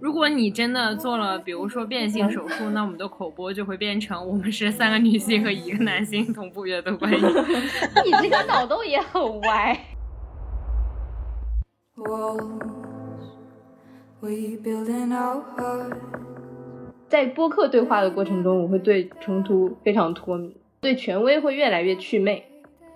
如果你真的做了，比如说变性手术，那我们的口播就会变成我们是三个女性和一个男性同步阅读关系。你这个脑洞也很歪。在播客对话的过程中，我会对冲突非常脱敏，对权威会越来越祛魅。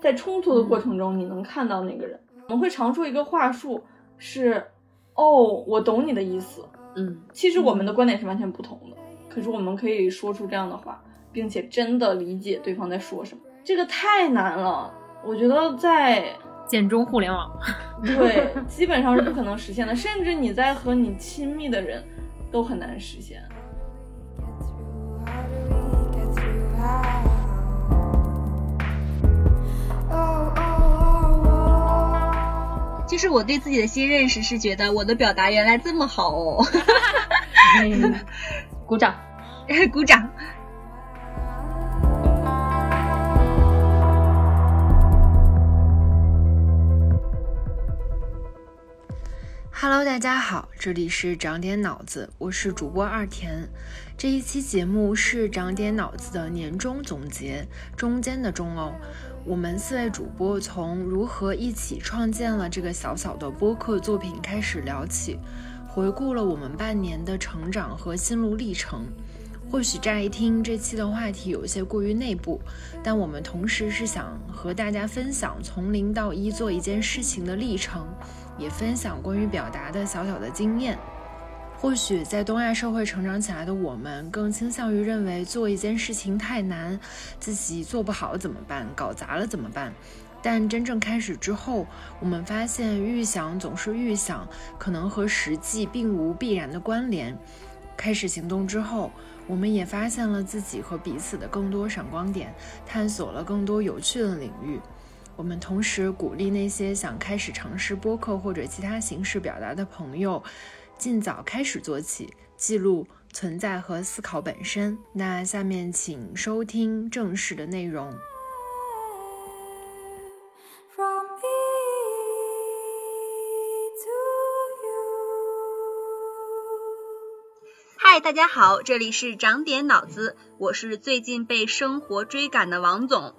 在冲突的过程中，你能看到那个人。我们会常说一个话术是：“哦，我懂你的意思。”嗯，其实我们的观点是完全不同的，可是我们可以说出这样的话，并且真的理解对方在说什么。这个太难了，我觉得在简中互联网，对，基本上是不可能实现的，甚至你在和你亲密的人都很难实现。其实我对自己的新认识是觉得我的表达原来这么好哦，鼓掌，鼓掌。Hello，大家好，这里是长点脑子，我是主播二田。这一期节目是长点脑子的年终总结，中间的中哦。我们四位主播从如何一起创建了这个小小的播客作品开始聊起，回顾了我们半年的成长和心路历程。或许乍一听这期的话题有些过于内部，但我们同时是想和大家分享从零到一做一件事情的历程，也分享关于表达的小小的经验。或许在东亚社会成长起来的我们，更倾向于认为做一件事情太难，自己做不好怎么办？搞砸了怎么办？但真正开始之后，我们发现预想总是预想，可能和实际并无必然的关联。开始行动之后，我们也发现了自己和彼此的更多闪光点，探索了更多有趣的领域。我们同时鼓励那些想开始尝试播客或者其他形式表达的朋友。尽早开始做起，记录存在和思考本身。那下面请收听正式的内容。嗨，大家好，这里是长点脑子，我是最近被生活追赶的王总，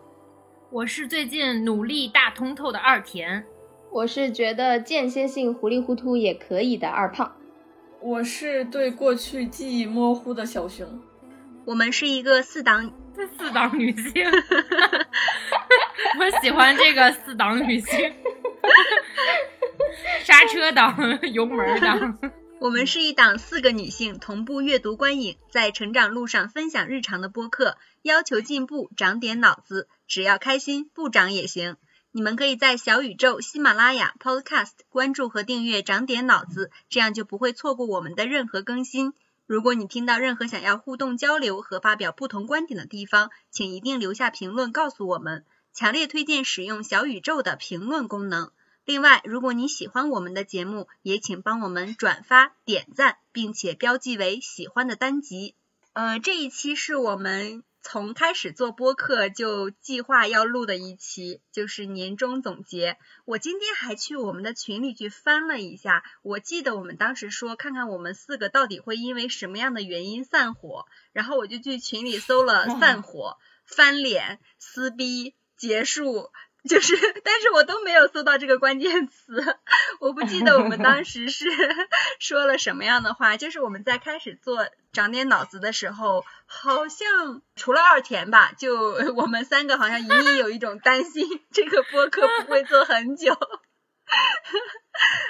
我是最近努力大通透的二田，我是觉得间歇性糊里糊涂也可以的二胖。我是对过去记忆模糊的小熊，我们是一个四档四档女性，我喜欢这个四档女性，刹车档、油门档。我们是一档四个女性同步阅读观影，在成长路上分享日常的播客，要求进步，长点脑子，只要开心，不长也行。你们可以在小宇宙、喜马拉雅、Podcast 关注和订阅“长点脑子”，这样就不会错过我们的任何更新。如果你听到任何想要互动交流和发表不同观点的地方，请一定留下评论告诉我们。强烈推荐使用小宇宙的评论功能。另外，如果你喜欢我们的节目，也请帮我们转发、点赞，并且标记为喜欢的单集。呃，这一期是我们。从开始做播客就计划要录的一期，就是年终总结。我今天还去我们的群里去翻了一下，我记得我们当时说，看看我们四个到底会因为什么样的原因散伙，然后我就去群里搜了 散伙、翻脸、撕逼、结束。就是，但是我都没有搜到这个关键词，我不记得我们当时是 说了什么样的话。就是我们在开始做长点脑子的时候，好像除了二田吧，就 我们三个好像隐隐有一种担心，这个播客不会做很久。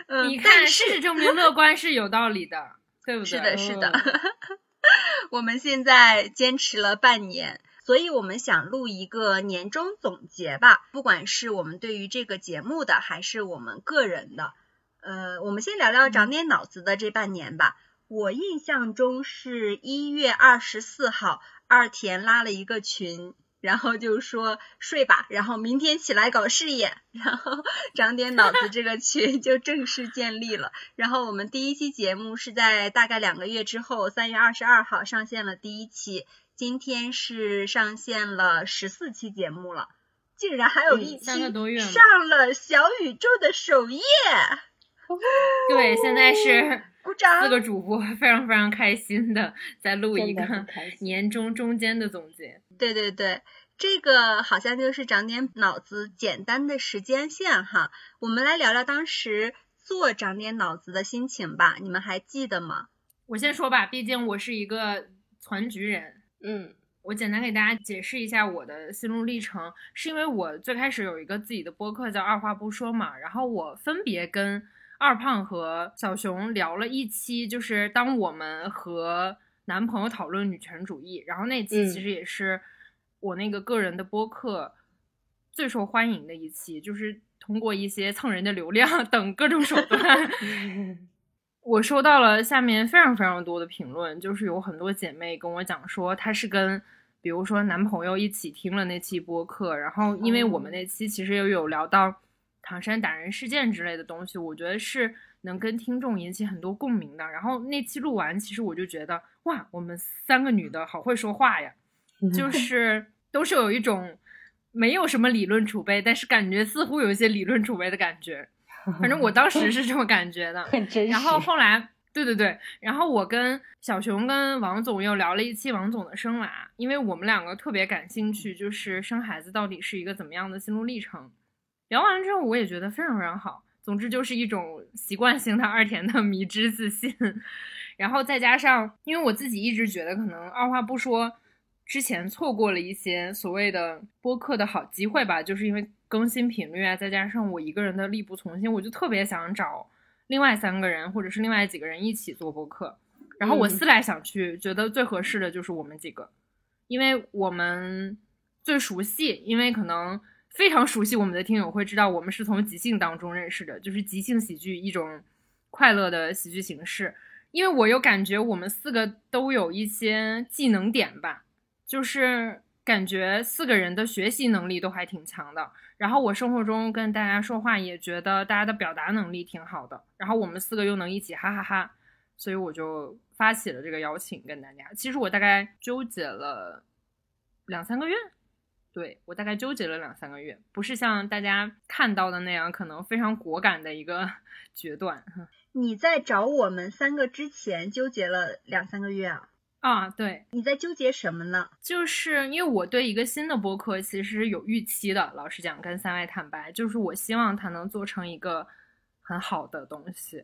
嗯，你看，事实证明乐观是有道理的，对不对？是的，是的。我们现在坚持了半年。所以我们想录一个年终总结吧，不管是我们对于这个节目的，还是我们个人的。呃，我们先聊聊长点脑子的这半年吧。我印象中是一月二十四号，二田拉了一个群，然后就说睡吧，然后明天起来搞事业，然后长点脑子这个群就正式建立了。然后我们第一期节目是在大概两个月之后，三月二十二号上线了第一期，今天是上线了十四期节目了，竟然还有一期三个多月上了小宇宙的首页。对，现在是鼓掌四个主播非常非常开心的在录一个年终中间的总结。对对对，这个好像就是长点脑子简单的时间线哈。我们来聊聊当时做长点脑子的心情吧，你们还记得吗？我先说吧，毕竟我是一个全局人，嗯。我简单给大家解释一下我的心路历程，是因为我最开始有一个自己的播客叫二话不说嘛，然后我分别跟二胖和小熊聊了一期，就是当我们和男朋友讨论女权主义，然后那期嗯。其实也是我那个个人的播客最受欢迎的一期，就是通过一些蹭人的流量 等各种手段。我收到了下面非常非常多的评论，就是有很多姐妹跟我讲说，她是跟比如说男朋友一起听了那期播客，然后因为我们那期其实也有聊到唐山打人事件之类的东西，我觉得是能跟听众引起很多共鸣的。然后那期录完，其实我就觉得哇，我们三个女的好会说话呀，就 是都是有一种没有什么理论储备，但是感觉似乎有一些理论储备的感觉。反正我当时是这么感觉的。很真实。然后后来，对对对，然后我跟小熊跟王总又聊了一期王总的生娃，因为我们两个特别感兴趣，就是生孩子到底是一个怎么样的心路历程。聊完之后，我也觉得非常非常好。总之就是一种习惯性的二田的迷之自信，然后再加上，因为我自己一直觉得可能二话不说，之前错过了一些所谓的播客的好机会吧，就是因为更新频率啊，再加上我一个人的力不从心，我就特别想找另外三个人或者是另外几个人一起做播客。然后我嗯思来想去，觉得最合适的就是我们几个，因为我们最熟悉，因为可能非常熟悉我们的听友会知道，我们是从即兴当中认识的，就是即兴喜剧一种快乐的喜剧形式。因为我又感觉，我们四个都有一些技能点吧，就是感觉四个人的学习能力都还挺强的。然后我生活中跟大家说话，也觉得大家的表达能力挺好的。然后我们四个又能一起哈哈哈，所以我就发起了这个邀请跟大家。其实我大概纠结了两三个月，对我大概纠结了两三个月，不是像大家看到的那样，可能非常果敢的一个 决断。你在找我们三个之前纠结了两三个月啊？啊，对，你在纠结什么呢？就是因为我对一个新的播客其实有预期的，老实讲，跟三位坦白，就是我希望它能做成一个很好的东西。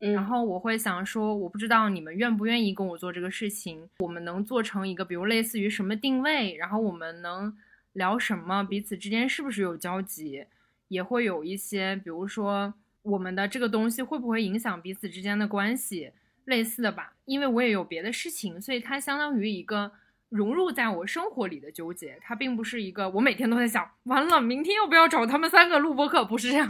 嗯，然后我会想说，我不知道你们愿不愿意跟我做这个事情，我们能做成一个，比如类似于什么定位，然后我们能聊什么，彼此之间是不是有交集，也会有一些，比如说我们的这个东西会不会影响彼此之间的关系，类似的吧。因为我也有别的事情，所以它相当于一个融入在我生活里的纠结，它并不是一个我每天都在想，完了明天要不要找他们三个录播课，不是这样。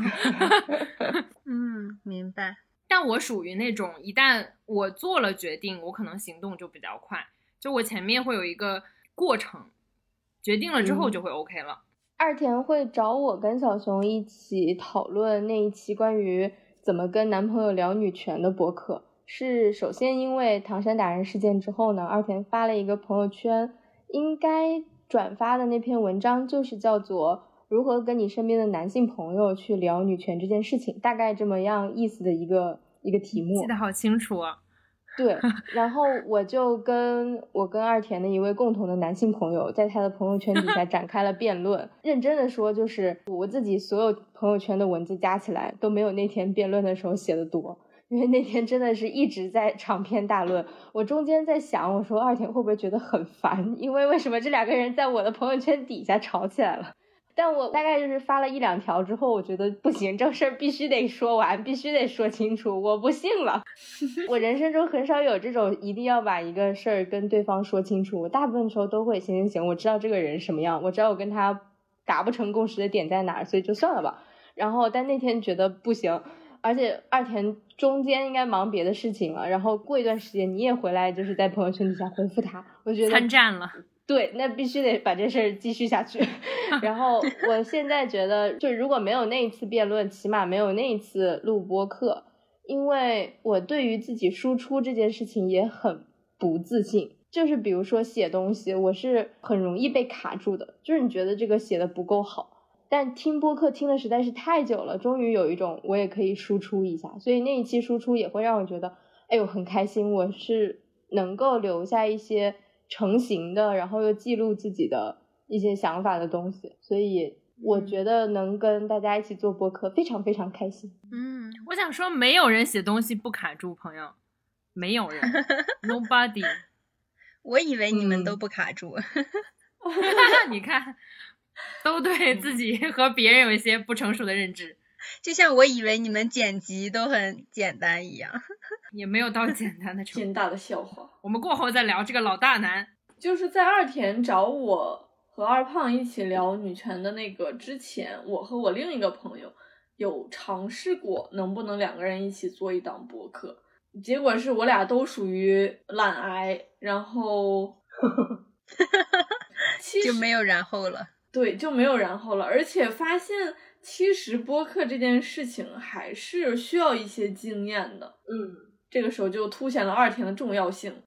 嗯，明白。但我属于那种一旦我做了决定，我可能行动就比较快，就我前面会有一个过程，决定了之后嗯就会 OK 了。二田会找我跟小熊一起讨论那一期关于怎么跟男朋友聊女权的博客。是首先因为唐山打人事件之后呢，二田发了一个朋友圈，应该转发的那篇文章就是叫做“如何跟你身边的男性朋友去聊女权这件事情”，大概这么样意思的一个一个题目。记得好清楚啊！对，然后我就跟我跟二田的一位共同的男性朋友，在他的朋友圈底下展开了辩论。认真的说，就是我自己所有朋友圈的文字加起来都没有那天辩论的时候写的多，因为那天真的是一直在长篇大论。我中间在想，我说二田会不会觉得很烦？因为为什么这两个人在我的朋友圈底下吵起来了？但我大概就是发了一两条之后，我觉得不行，这事儿必须得说完，必须得说清楚，我不信了。我人生中很少有这种一定要把一个事儿跟对方说清楚，我大部分时候都会行行行，我知道这个人什么样，我知道我跟他达不成共识的点在哪儿，所以就算了吧。然后但那天觉得不行，而且二田中间应该忙别的事情了，然后过一段时间你也回来，就是在朋友圈底下回复他，我觉得参战了，对，那必须得把这事儿继续下去。然后我现在觉得，就如果没有那一次辩论，起码没有那一次录播课，因为我对于自己输出这件事情也很不自信。就是比如说写东西，我是很容易被卡住的，就是你觉得这个写的不够好。但听播客听的实在是太久了，终于有一种我也可以输出一下，所以那一期输出也会让我觉得，哎呦很开心，我是能够留下一些成型的，然后又记录自己的一些想法的东西，所以我觉得能跟大家一起做播客非常非常开心。嗯，我想说，没有人写东西不卡住，朋友，没有人，nobody。我以为你们都不卡住，你看。都对自己和别人有一些不成熟的认知，就像我以为你们剪辑都很简单一样，也没有到简单的程度。天大的笑话！我们过后再聊这个老大难。就是在二田找我和二胖一起聊女权的那个之前，我和我另一个朋友有尝试过能不能两个人一起做一档播客，结果是我俩都属于懒癌，然后 就没有然后了。对，就没有然后了。而且发现，其实播客这件事情还是需要一些经验的。嗯，这个时候就凸显了二田的重要性。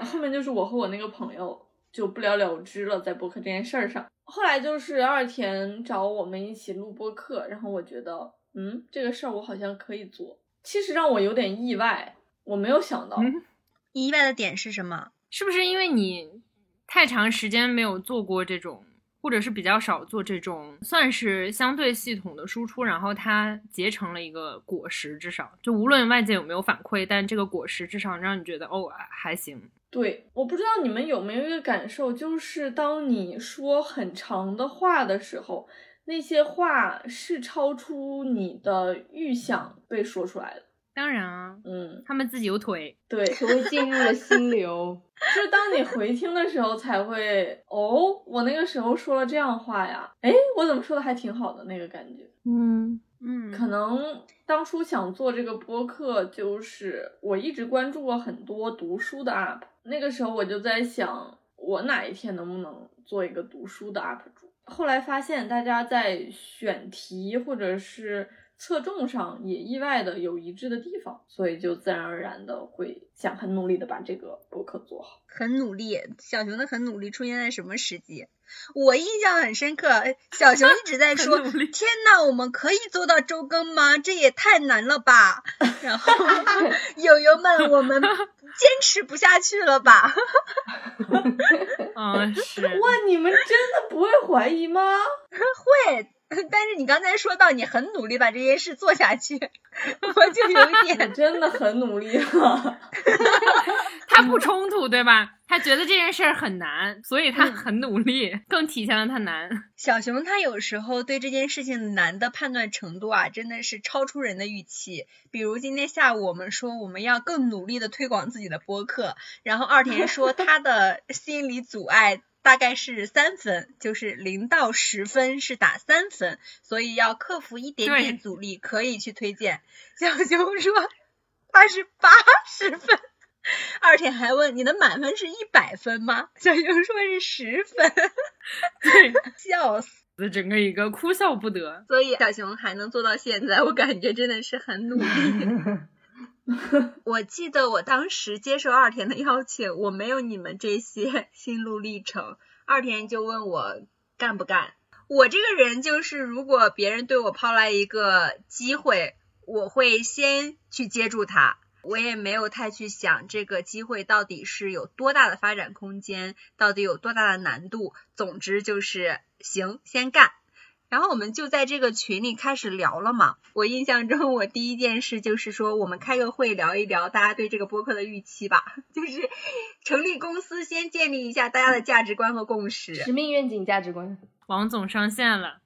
后面就是我和我那个朋友就不了了之了，在播客这件事儿上。后来就是二田找我们一起录播客，然后我觉得，嗯，这个事儿我好像可以做。其实让我有点意外，我没有想到。意外的点是什么？是不是因为你太长时间没有做过这种？或者是比较少做这种算是相对系统的输出，然后它结成了一个果实，至少就无论外界有没有反馈，但这个果实至少让你觉得哦还行。对，我不知道你们有没有一个感受，就是当你说很长的话的时候，那些话是超出你的预想被说出来的。当然啊，嗯，他们自己有腿，对，就会进入了心流。就是当你回听的时候，才会哦，我那个时候说了这样话呀，哎，我怎么说的还挺好的那个感觉。嗯嗯，可能当初想做这个播客，就是我一直关注过很多读书的 UP，那个时候我就在想，我哪一天能不能做一个读书的 UP 主？后来发现大家在选题或者是。侧重上也意外的有一致的地方，所以就自然而然的会想很努力的把这个博客做好。很努力，小熊的很努力出现在什么时机？我印象很深刻，小熊一直在说：“天呐，我们可以做到周更吗？这也太难了吧！”然后 友友们，我们坚持不下去了吧？嗯，是。哇，你们真的不会怀疑吗？会。但是你刚才说到你很努力把这件事做下去，我就有点真的很努力了。他不冲突对吧？他觉得这件事儿很难，所以他很努力，更体现了他难。小熊他有时候对这件事情难的判断程度啊，真的是超出人的预期。比如今天下午我们说我们要更努力的推广自己的播客，然后二田说他的心理阻碍。大概是三分，就是零到十分是打三分，所以要克服一点点阻力，可以去推荐。小熊说他是八十分，二铁还问你的满分是一百分吗？小熊说是十分，对，笑死，整个一个哭笑不得。所以小熊还能做到现在，我感觉真的是很努力。我记得我当时接受二田的邀请，我没有你们这些 心路历程。二田就问我干不干。我这个人就是，如果别人对我抛来一个机会，我会先去接住它。我也没有太去想这个机会到底是有多大的发展空间，到底有多大的难度。总之就是行，先干。然后我们就在这个群里开始聊了嘛。我印象中，我第一件事就是说，我们开个会聊一聊大家对这个播客的预期吧。就是成立公司，先建立一下大家的价值观和共识。使命、愿景、价值观。王总上线了。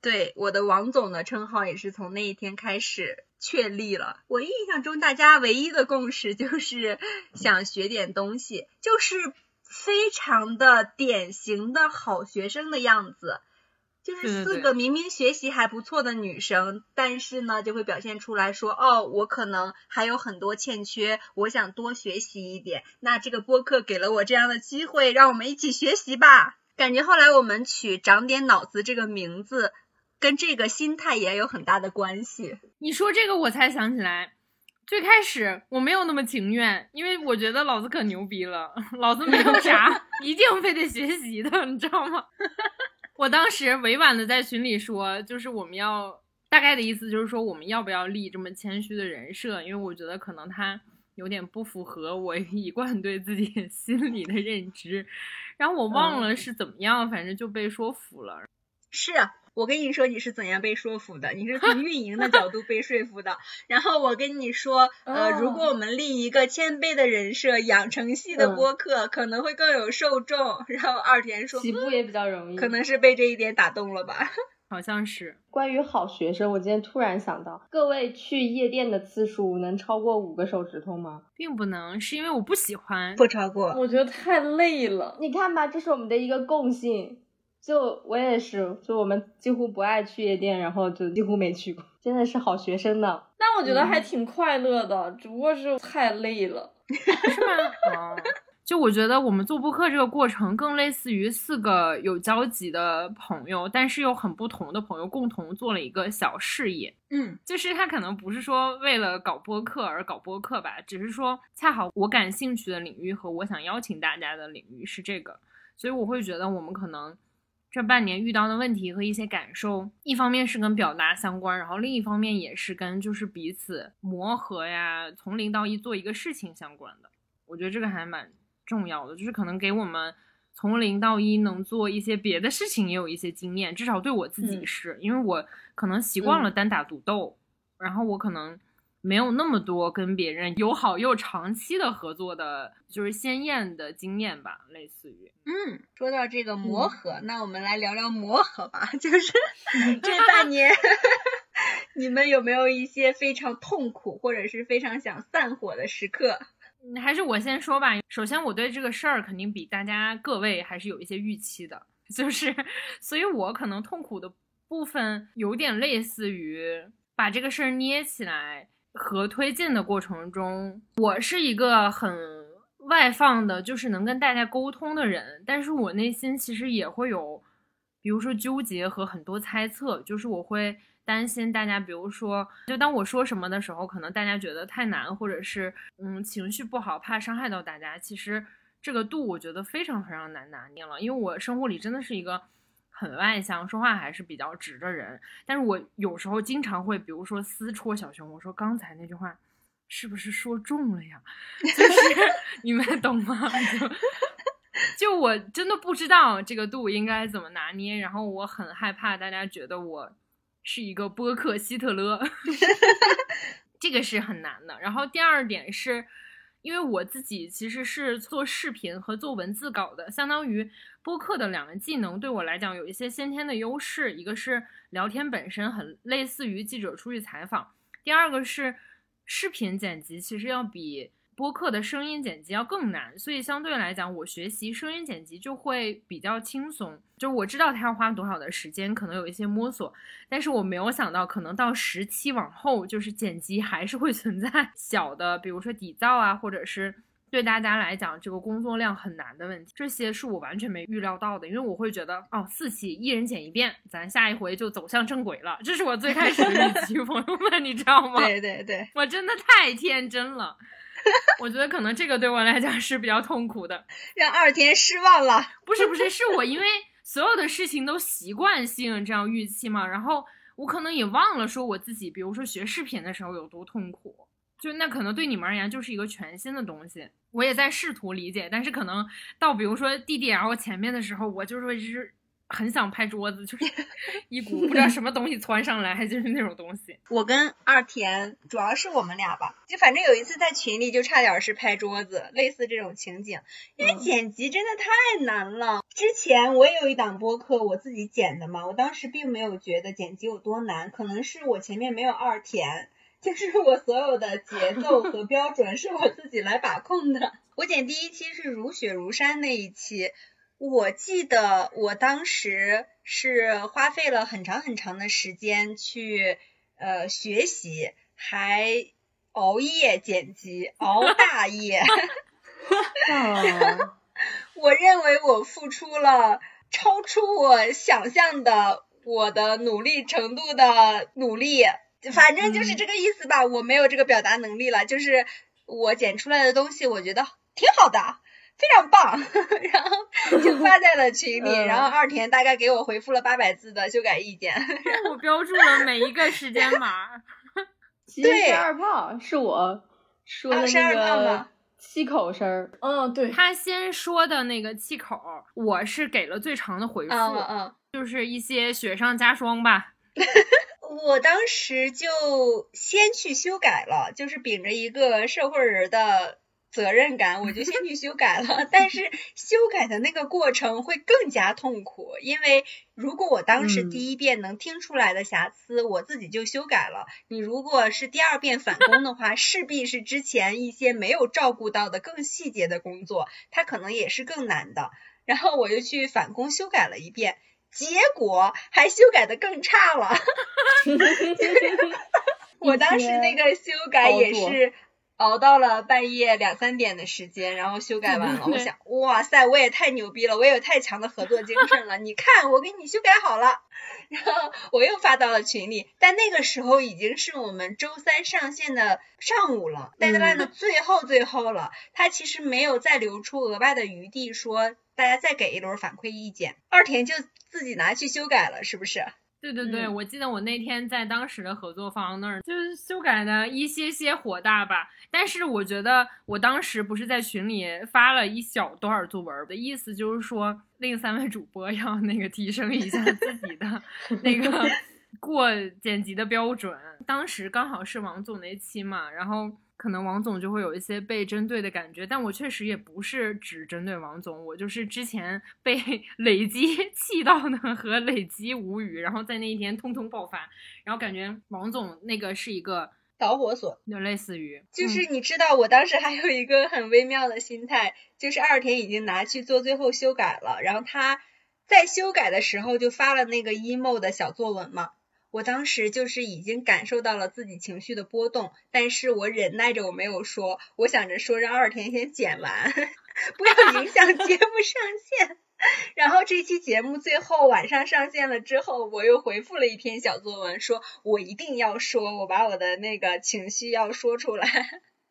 对，我的王总的称号也是从那一天开始确立了。我印象中，大家唯一的共识就是想学点东西，就是非常的典型的好学生的样子。就是四个明明学习还不错的女生，但是呢，就会表现出来说，哦，我可能还有很多欠缺，我想多学习一点。那这个播客给了我这样的机会，让我们一起学习吧。感觉后来我们取“长点脑子”这个名字，跟这个心态也有很大的关系。你说这个，我才想起来，最开始我没有那么情愿，因为我觉得老子可牛逼了，老子没有啥 一定非得学习的，你知道吗？我当时委婉的在群里说，就是我们要大概的意思就是说，我们要不要立这么谦虚的人设？因为我觉得可能他有点不符合我 一贯对自己心理的认知。然后我忘了是怎么样，反正就被说服了。是我跟你说你是怎样被说服的？你是从运营的角度被说服的。然后我跟你说，呃，如果我们立一个谦卑的人设，养成系的播客可能会更有受众。然后二田说，起步也比较容易，可能是被这一点打动了吧。好像是。关于好学生，我今天突然想到，各位去夜店的次数能超过五个手指头吗？并不能，是因为我不喜欢。不超过。我觉得太累了。你看吧，这是我们的一个共性。就我也是，就我们几乎不爱去夜店，然后就几乎没去过，真的是好学生呢。但我觉得还挺快乐的，只不过是太累了，是吗？就我觉得我们做播客这个过程更类似于四个有交集的朋友，但是又很不同的朋友共同做了一个小事业。嗯，就是他可能不是说为了搞播客而搞播客吧，只是说恰好我感兴趣的领域和我想邀请大家的领域是这个，所以我会觉得我们可能。这半年遇到的问题和一些感受，一方面是跟表达相关，然后另一方面也是跟就是彼此磨合呀，从零到一做一个事情相关的。我觉得这个还蛮重要的，就是可能给我们从零到一能做一些别的事情也有一些经验，至少对我自己是因为我可能习惯了单打独斗，然后我可能。没有那么多跟别人友好又长期的合作的，就是鲜艳的经验吧，类似于。嗯，说到这个磨合，那我们来聊聊磨合吧。就是 这半年，你们有没有一些非常痛苦或者是非常想散伙的时刻？还是我先说吧。首先，我对这个事儿肯定比大家各位还是有一些预期的，就是，所以我可能痛苦的部分有点类似于把这个事儿捏起来。和推进的过程中，我是一个很外放的，就是能跟大家沟通的人。但是我内心其实也会有，比如说纠结和很多猜测，就是我会担心大家，比如说，就当我说什么的时候，可能大家觉得太难，或者是嗯情绪不好，怕伤害到大家。其实这个度我觉得非常非常难拿捏了，因为我生活里真的是一个。很外向，说话还是比较直的人，但是我有时候经常会，比如说私戳小熊，我说刚才那句话是不是说中了呀？就是 你们懂吗？就就我真的不知道这个度应该怎么拿捏，然后我很害怕大家觉得我是一个播客希特勒，这个是很难的。然后第二点是。因为我自己其实是做视频和做文字稿的，相当于播客的两个技能对我来讲有一些先天的优势。一个是聊天本身很类似于记者出去采访，第二个是视频剪辑其实要比。播客的声音剪辑要更难，所以相对来讲，我学习声音剪辑就会比较轻松。就我知道它要花多少的时间，可能有一些摸索，但是我没有想到，可能到十期往后，就是剪辑还是会存在 小的，比如说底噪啊，或者是对大家来讲这个工作量很难的问题。这些是我完全没预料到的，因为我会觉得，哦，四期一人剪一遍，咱下一回就走向正轨了。这是我最开始的预期，朋友们，你知道吗？对对对，我真的太天真了。我觉得可能这个对我来讲是比较痛苦的，让二田失望了。不是不是，是我因为所有的事情都习惯性这样预期嘛，然后我可能也忘了说我自己，比如说学视频的时候有多痛苦，就那可能对你们而言就是一个全新的东西，我也在试图理解，但是可能到比如说 DDL 前面的时候，我就是会是。很想拍桌子，就是 一股不知道什么东西窜上来，就是那种东西。我跟二田主要是我们俩吧，就反正有一次在群里就差点是拍桌子，类似这种情景。因为剪辑真的太难了。之前我也有一档播客，我自己剪的嘛，我当时并没有觉得剪辑有多难，可能是我前面没有二田，就是我所有的节奏和 标准是我自己来把控的。我剪第一期是如雪如山那一期。我记得我当时是花费了很长很长的时间去呃学习，还熬夜剪辑，熬大夜。啊，我认为我付出了超出我想象的我的努力程度的努力，反正就是这个意思吧。我没有这个表达能力了，就是我剪出来的东西，我觉得挺好的，非常棒，然后就发在了群里，嗯然后二田大概给我回复了八百字的修改意见。我标注了每一个时间码。其实对是二胖，是我说的那个气口声儿。嗯，对，他先说的那个气口，我是给了最长的回复，嗯嗯。就是一些雪上加霜吧。我当时就先去修改了，就是秉着一个社会人的责任感，我就先去修改了。但是修改的那个过程会更加痛苦，因为如果我当时嗯第一遍能听出来的瑕疵，我自己就修改了。你如果是第二遍返工的话，势必是之前一些没有照顾到的更细节的工作，它可能也是更难的。然后我就去返工修改了一遍。结果还修改的更差了。我当时那个修改也是熬到了半夜两三点的时间，然后修改完了。我想，哇塞，我也太牛逼了，我有太强的合作精神了。你看，我给你修改好了。然后我又发到了群里，但那个时候已经是我们周三上线的上午了，deadline 的最后最后了。他其实没有再留出额外的余地，说大家再给一轮反馈意见。二田就自己拿去修改了，是不是？对对对，嗯我记得我那天在当时的合作方那儿，就是修改的一些些火大吧。但是我觉得我当时不是在群里发了一小段作文的意思，就是说另三位主播要那个提升一下自己的 那个过剪辑的标准。当时刚好是王总那期嘛，然后可能王总就会有一些被针对的感觉，但我确实也不是只针对王总，我就是之前被 累积气到呢和累积无语，然后在那一天通通爆发，然后感觉王总那个是一个导火索。就类似于就是你知道，我当时还有一个很微妙的心态，就是二田已经拿去做最后修改了，然后他在修改的时候就发了那个 emo 的小作文嘛。我当时就是已经感受到了自己情绪的波动，但是我忍耐着我没有说，我想着说让二田先剪完，不要影响节目上线。然后这期节目最后晚上上线了之后，我又回复了一篇小作文，说我一定要说，我把我的那个情绪要说出来。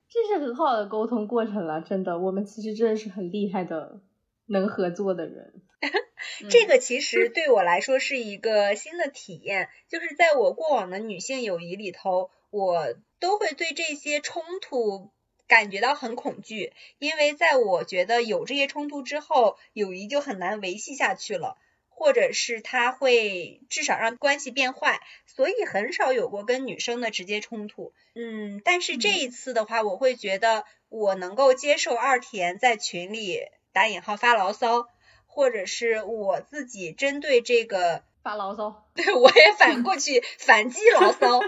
这是很好的沟通过程了，真的，我们其实真的是很厉害的能合作的人。这个其实对我来说是一个新的体验，就是在我过往的女性友谊里头，我都会对这些冲突感觉到很恐惧，因为在我觉得有这些冲突之后，友谊就很难维系下去了。或者是他会至少让关系变坏，所以很少有过跟女生的直接冲突。嗯，但是这一次的话，我会觉得我能够接受二田在群里打引号发牢骚，或者是我自己针对这个，发牢骚，对 我也反过去反击牢骚，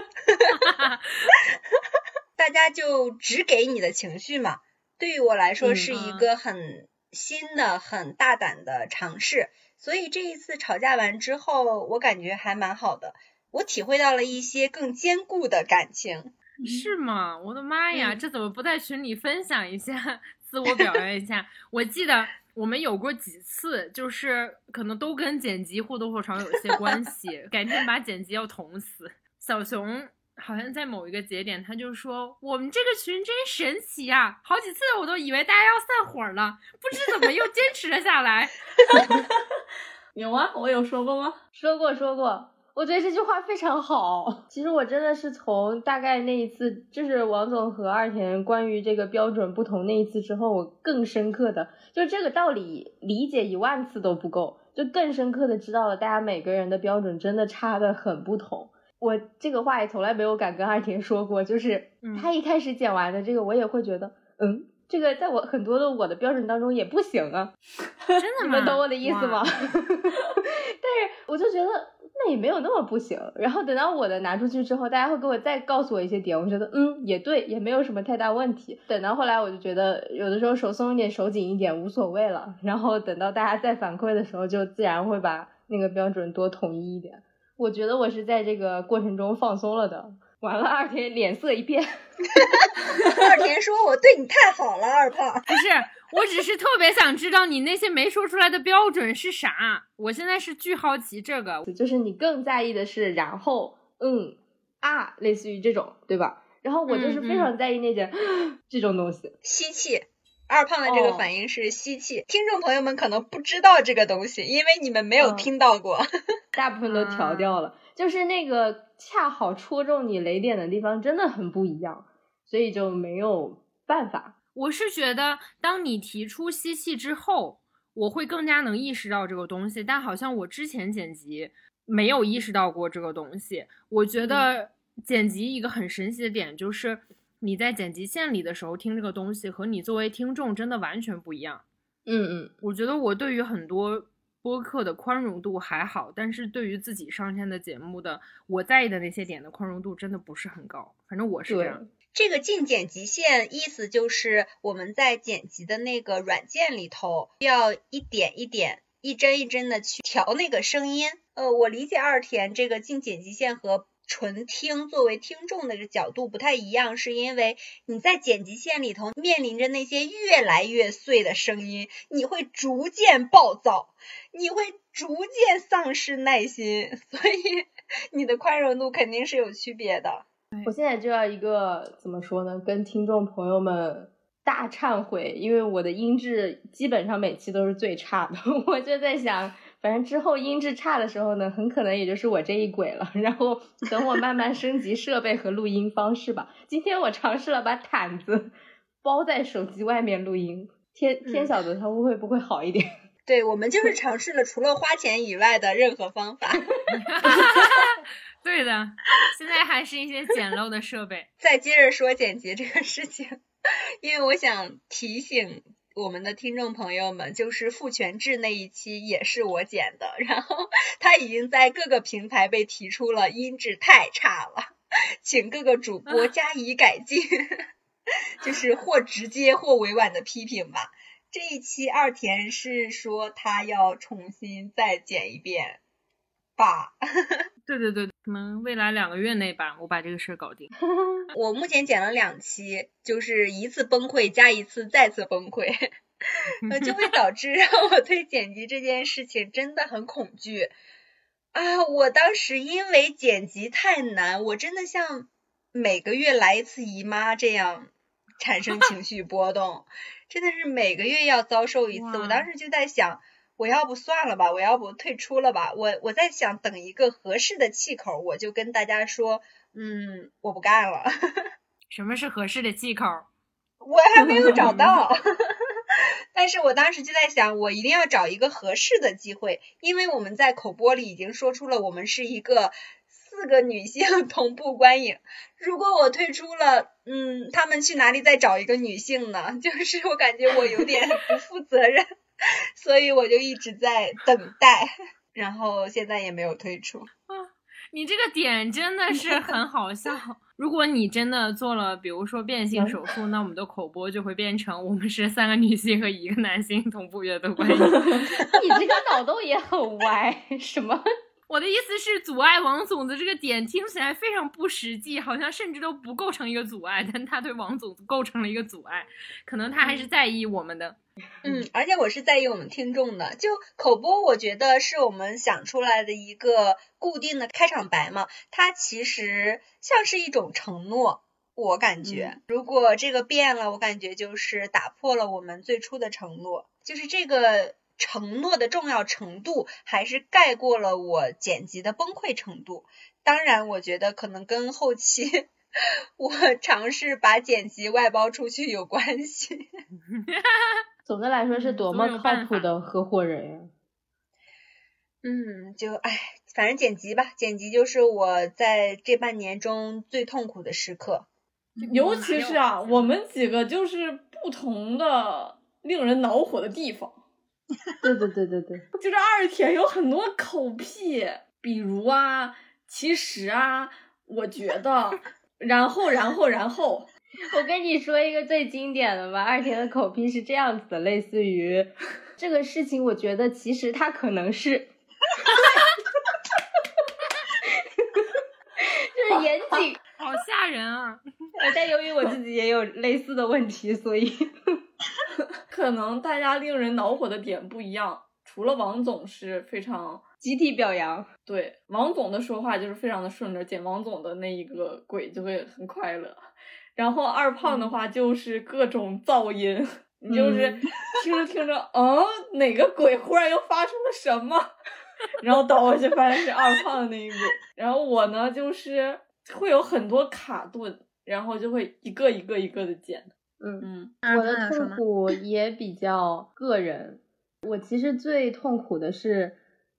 大家就只给你的情绪嘛。对于我来说嗯是一个很新的、很大胆的尝试。所以这一次吵架完之后，我感觉还蛮好的，我体会到了一些更坚固的感情。是吗？我的妈呀，嗯这怎么不在群里分享一下，自我表扬一下？我记得我们有过几次，就是可能都跟剪辑或多或少有些关系，改天把剪辑要捅死。小熊好像在某一个节点，他就说我们这个群真神奇呀、好几次我都以为大家要散伙了，不知怎么又坚持了下来。有吗？我有说过吗？说过说过，我觉得这句话非常好。其实我真的是从大概那一次，就是王总和二田关于这个标准不同那一次之后，我更深刻的就这个道理理解一万次都不够，就更深刻的知道了大家每个人的标准真的差的很不同。我这个话也从来没有敢跟二田说过，就是嗯他一开始剪完的这个，我也会觉得，嗯，这个在我很多的我的标准当中也不行啊。真的吗？你们懂我的意思吗？哇 但是我就觉得那也没有那么不行。然后等到我的拿出去之后，大家会给我再告诉我一些点，我觉得嗯也对，也没有什么太大问题。等到后来，我就觉得有的时候手松一点、手紧一点无所谓了。然后等到大家再反馈的时候，就自然会把那个标准多统一一点。我觉得我是在这个过程中放松了的。完了，二田脸色一变，二田说：“我对你太好了，二胖。不是，我只是特别想知道你那些没说出来的标准是啥。我现在是巨好奇这个。就是你更在意的是然后嗯啊，类似于这种，对吧？然后我就是非常在意那点、这种东西。”吸气。二胖的这个哦反应是吸气，听众朋友们可能不知道这个东西，因为你们没有嗯听到过。大部分都调掉了，就是那个恰好戳中你雷点的地方真的很不一样，所以就没有办法。我是觉得，当你提出吸气之后，我会更加能意识到这个东西，但好像我之前剪辑没有意识到过这个东西。我觉得剪辑一个很神奇的点就是，你在剪辑线里的时候听这个东西，和你作为听众真的完全不一样。嗯嗯，我觉得我对于很多播客的宽容度还好，但是对于自己上线的节目的我在意的那些点的宽容度真的不是很高。反正我是这，样。这个进剪辑线意思就是我们在剪辑的那个软件里头，要一点一点、一帧一帧的去调那个声音。呃，我理解二田这个进剪辑线和纯听作为听众的这角度不太一样，是因为你在剪辑线里头面临着那些越来越碎的声音，你会逐渐暴躁，你会逐渐丧失耐心，所以 你的宽容度肯定是有区别的。我现在就要一个怎么说呢？跟听众朋友们大忏悔，因为我的音质基本上每期都是最差的。我就在想，反正之后音质差的时候呢，很可能也就是我这一轨了。然后等我慢慢升级设备和录音方式吧。今天我尝试了把毯子包在手机外面录音，天天晓得它会不会好一点。对，我们就是尝试了除了花钱以外的任何方法。对的，现在还是一些简陋的设备。再接着说剪辑这个事情，因为我想提醒我们的听众朋友们，就是父权制那一期也是我剪的，然后他已经在各个平台被提出了音质太差了，请各个主播加以改进，就是或直接或委婉的批评吧。这一期二田是说他要重新再剪一遍吧。对 对对，可能未来两个月内吧，我把这个事儿搞定。我目前剪了两期，就是一次崩溃加一次再次崩溃，呃，就会导致让我对剪辑这件事情真的很恐惧啊！我当时因为剪辑太难，我真的像每个月来一次姨妈这样产生情绪波动，真的是每个月要遭受一次。我当时就在想。我要不算了吧，我要不退出了吧。我我在想等一个合适的气口，我就跟大家说，嗯，我不干了。什么是合适的气口？我还没有找到，但是我当时就在想，我一定要找一个合适的机会，因为我们在口播里已经说出了我们是一个四个女性 同步观影。如果我退出了，嗯，他们去哪里再找一个女性呢？就是我感觉我有点不负责任，所以我就一直在等待，然后现在也没有退出。啊你这个点真的是 很好笑。如果你真的做了，比如说变性手术，那我们的口播就会变成我们是三个女性和一个男性同步阅读关系。你这个脑洞也很歪，什么？我的意思是，阻碍王总的这个点听起来非常不实际，好像甚至都不构成一个阻碍，但他对王总构成了一个阻碍，可能他还是在意我们的。嗯，而且我是在意我们听众的。就口播，我觉得是我们想出来的一个固定的开场白嘛，它其实像是一种承诺。我感觉，如果这个变了，我感觉就是打破了我们最初的承诺，就是这个承诺的重要程度，还是盖过了我剪辑的崩溃程度。当然，我觉得可能跟后期我尝试把剪辑外包出去有关系。总的来说是多么靠谱的合伙人呀！嗯，就唉，反正剪辑吧，剪辑就是我在这半年中最痛苦的时刻。尤其是啊，我们几个就是不不同的令人恼火的地方。对对对对对，就是二天有很多口癖，比如啊，其实啊，我觉得，然后然后然后，我跟你说一个最经典的吧，二田的口癖是这样子的，类似于这个事情，我觉得其实他可能是。就是严谨，好吓人啊！但由于我自己也有类似的问题，所以 可能大家令人恼火的点不一样。除了王总是非常集体表扬，对王总的说话就是非常的顺着，剪王总的那一个鬼就会很快乐。然后二胖的话就是各种噪音，你就是 听着听着，嗯，哪个鬼忽然又发生了什么？然后倒过去发现是二胖的那一个，然后我呢就是会有很多卡顿，然后就会一个一个一个的剪。嗯嗯，我的痛苦也比较个人。我其实最痛苦的是，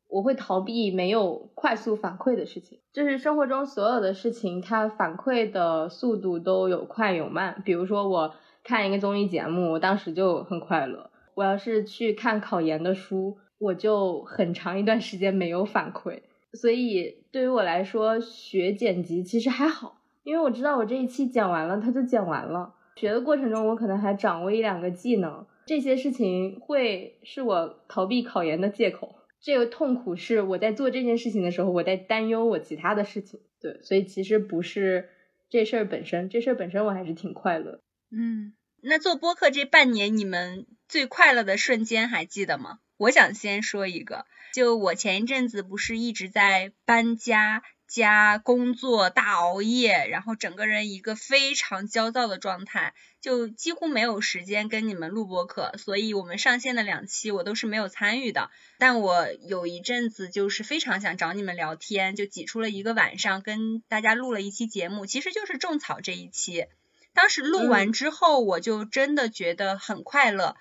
我会逃避没有快速反馈的事情。就是生活中所有的事情，它反馈的速度都有快有慢。比如说我看一个综艺节目，我当时就很快乐。我要是去看考研的书。我就很长一段时间没有反馈，所以对于我来说，学剪辑其实还好，因为我知道我这一期剪完了，它就剪完了。学的过程中，我可能还掌握一两个技能，这些事情会是我逃避考研的借口。这个痛苦是我在做这件事情的时候，我在担忧我其他的事情。对，所以其实不是这事儿本身，这事儿本身我还是挺快乐。嗯，那做播客这半年，你们最快乐的瞬间还记得吗？我想先说一个，就我前一阵子不是一直在搬家加工作大熬夜，然后整个人一个非常焦躁的状态，就几乎没有时间跟你们录播课，所以我们上线的两期我都是没有参与的。但我有一阵子就是非常想找你们聊天，就挤出了一个晚上跟大家录了一期节目，其实就是种草这一期。当时录完之后，我就真的觉得很快乐。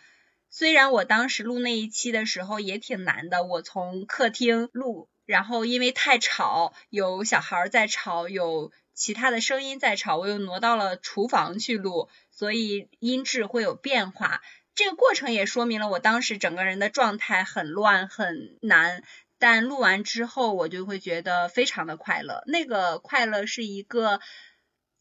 虽然我当时录那一期的时候也挺难的，我从客厅录，然后因为太吵，有小孩在吵，有其他的声音在吵，我又挪到了厨房去录，所以音质会有变化。这个过程也说明了我当时整个人的状态很乱很难，但录完之后我就会觉得非常的快乐。那个快乐是一个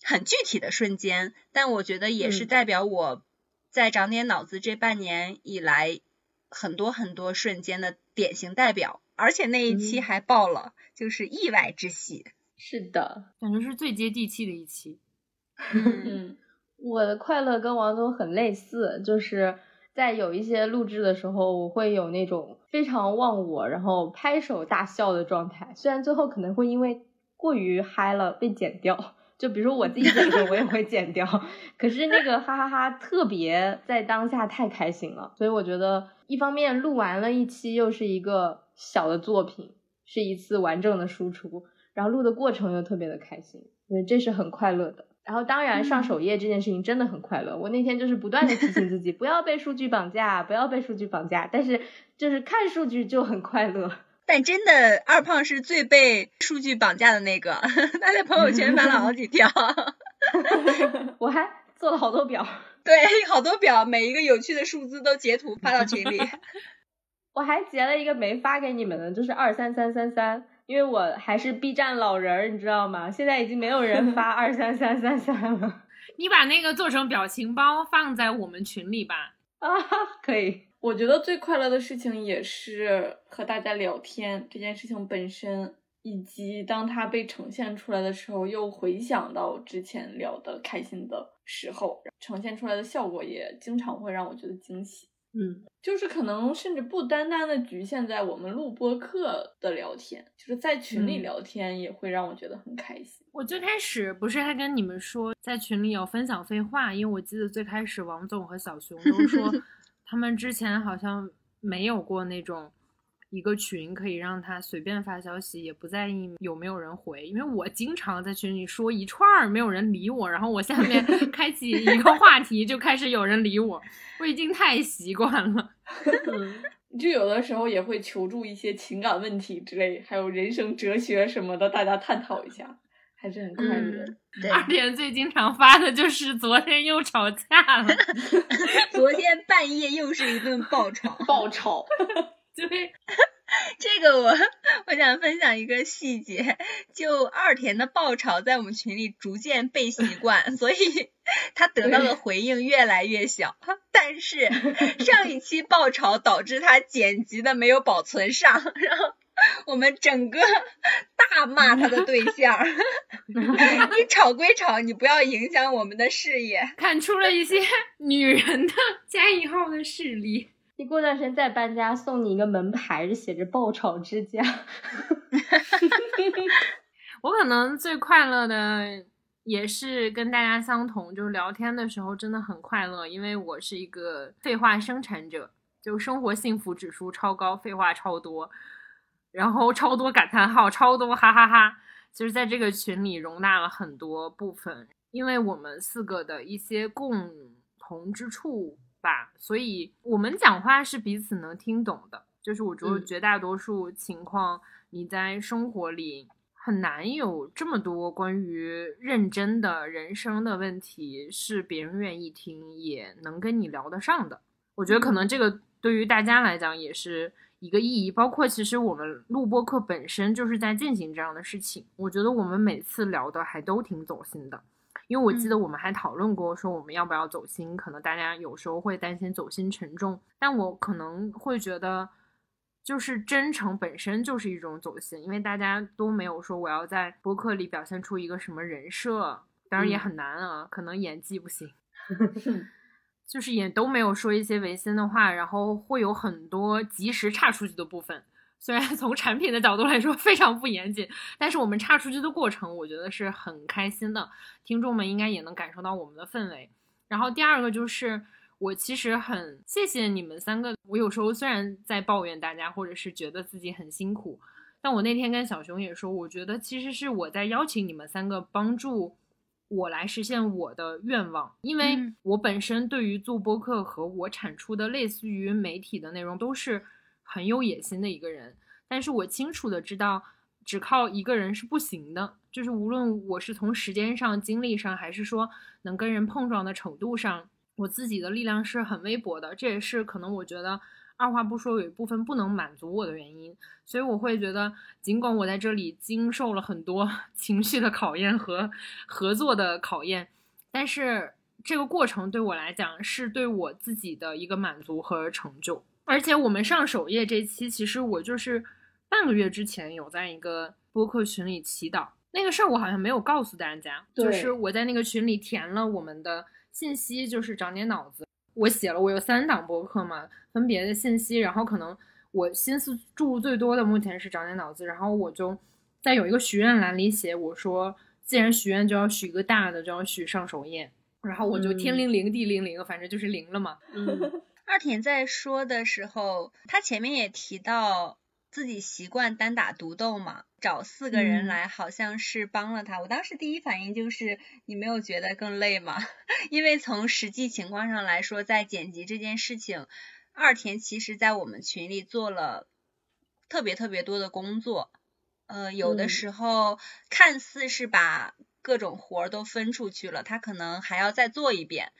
很具体的瞬间，但我觉得也是代表我。在长点脑子这半年以来，很多很多瞬间的典型代表，而且那一期还爆了，就是意外之喜。是的，感觉是最接地气的一期。嗯，我的快乐跟王总很类似，就是在有一些录制的时候，我会有那种非常忘我，然后拍手大笑的状态。虽然最后可能会因为过于嗨了被剪掉。就比如说我自己剪的，我也会剪掉。可是那个哈哈哈，特别在当下太开心了，所以我觉得一方面录完了一期又是一个小的作品，是一次完整的输出，然后录的过程又特别的开心，所以这是很快乐的。然后当然上首页这件事情真的很快乐，我那天就是不断的提醒自己 不要被数据绑架，不要被数据绑架，但是就是看数据就很快乐。但真的，二胖是最被数据绑架的那个，他在朋友圈发了好几条，我还做了好多表，对，好多表，每一个有趣的数字都截图发到群里。我还截了一个没发给你们的，就是二三三三三，因为我还是 B 站老人儿，你知道吗？现在已经没有人发二三三三三了。你把那个做成表情包放在我们群里吧。啊，可以。我觉得最快乐的事情也是和大家聊天这件事情本身，以及当它被呈现出来的时候，又回想到之前聊的开心的时候，呈现出来的效果也经常会让我觉得惊喜。嗯，就是可能甚至不单单的局限在我们录播课的聊天，就是在群里聊天也会让我觉得很开心。我最开始不是还跟你们说在群里要分享废话，因为我记得最开始王总和小熊都说。他们之前好像没有过那种一个群可以让他随便发消息，也不在意有没有人回。因为我经常在群里说一串儿，没有人理我，然后我下 面开启一个话题，就开始有人理我。我已经太习惯了。就有的时候也会求助一些情感问题之类，还有人生哲学什么的，大家探讨一下。还是很快乐。嗯对，二点最经常发的就是昨天又吵架了，昨天半夜又是一顿爆吵。爆炒，对，这个我我想分享一个细节，就二田的爆炒在我们群里逐渐被习惯，所以 他得到的回应越来越小。但是上一期爆炒导致他剪辑的没有保存上，然后我们整个大骂他的对象。你吵归吵，你不要影响我们的事业。看出了一些女人的加引号的势力。你过段时间再搬家，送你一个门牌，是写着“爆炒之家 ”。我可能最快乐的也是跟大家相同，就是聊天的时候真的很快乐，因为我是一个废话生产者，就生活幸福指数超高，废话超多，然后超多感叹号，超多哈哈哈就是在这个群里容纳了很多部分，因为我们四个的一些共同之处吧，所以我们讲话是彼此能听懂的。就是我觉得嗯绝大多数情况，你在生活里很难有这么多关于认真的人生的问题是别人愿意听，也能跟你聊得上的。我觉得可能这个对于大家来讲也是一个意义，包括其实我们录播课本身就是在进行这样的事情。我觉得我们每次聊的还都挺走心的，因为我记得我们还讨论过说我们要不要走心，可能大家有时候会担心走心沉重，但我可能会觉得。就是真诚本身就是一种走心，因为大家都没有说我要在播客里表现出一个什么人设，当然也嗯很难啊，可能演技不行。就是也都没有说一些违心的话，然后会有很多及时岔出去的部分。虽然从产品的角度来说非常不严谨，但是我们插出去的过程，我觉得是很开心的。听众们应该也能感受到我们的氛围。然后第二个就是，我其实很谢谢你们三个。我有时候虽然在抱怨大家，或者是觉得自己很辛苦，但我那天跟小熊也说，我觉得其实是我在邀请你们三个帮助我来实现我的愿望，因为嗯我本身对于做播客和我产出的类似于媒体的内容都是很有野心的一个人，但是我清楚的知道，只靠一个人是不行的，就是无论我是从时间上、精力上，还是说能跟人碰撞的程度上，我自己的力量是很微薄的，这也是可能我觉得二话不说有一部分不能满足我的原因，所以我会觉得，尽管我在这里经受了很多 情绪的考验和合作的考验，但是这个过程对我来讲是对我自己的一个满足和成就。而且我们上首页这期，其实我就是半个月之前有在一个播客群里祈祷，那个事儿我好像没有告诉大家，对就是我在那个群里填了我们的信息，就是长点脑子。我写了，我有三档播客嘛，分别的信息，然后可能我心思注入最多的目前是长点脑子，然后我就在有一个许愿栏里写，我说既然许愿就要许一个大的，就要许上首页，然后我就天嗯灵灵地灵灵，反正就是灵了嘛。嗯，二田在说的时候，他前面也提到自己习惯单打独斗嘛，找四个人嗯来好像是帮了他。我当时第一反应就是，你没有觉得更累吗？因为从实际情况上来说，在剪辑这件事情，二田其实在我们群里做了特别特别多的工作。呃，有的嗯时候看似是把各种活儿都分出去了，他可能还要再做一遍。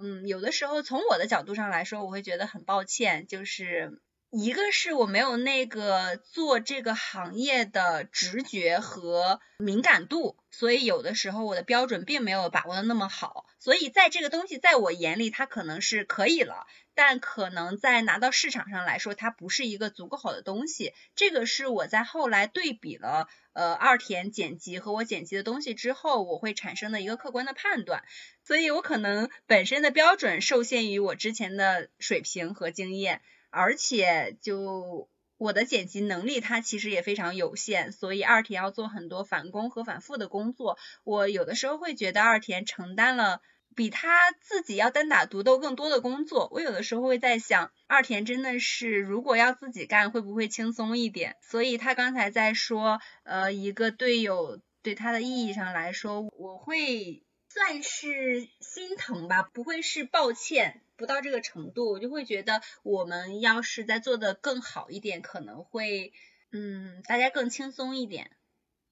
嗯，有的时候从我的角度上来说，我会觉得很抱歉，就是一个是我没有那个做这个行业的直觉和敏感度，所以有的时候我的标准并没有把握的那么好，所以在这个东西在我眼里它可能是可以了，但可能在拿到市场上来说，它不是一个足够好的东西。这个是我在后来对比了呃二田剪辑和我剪辑的东西之后，我会产生的一个客观的判断。所以我可能本身的标准受限于我之前的水平和经验，而且就我的剪辑能力它其实也非常有限，所以二田要做很多返工和反复的工作。我有的时候会觉得二田承担了比他自己要单打独斗更多的工作。我有的时候会在想，二田真的是如果要自己干，会不会轻松一点？所以他刚才在说，呃，一个队友对他的意义上来说，我会。算是心疼吧，不会是抱歉，不到这个程度，我就会觉得我们要是再做的更好一点，可能会，嗯，大家更轻松一点。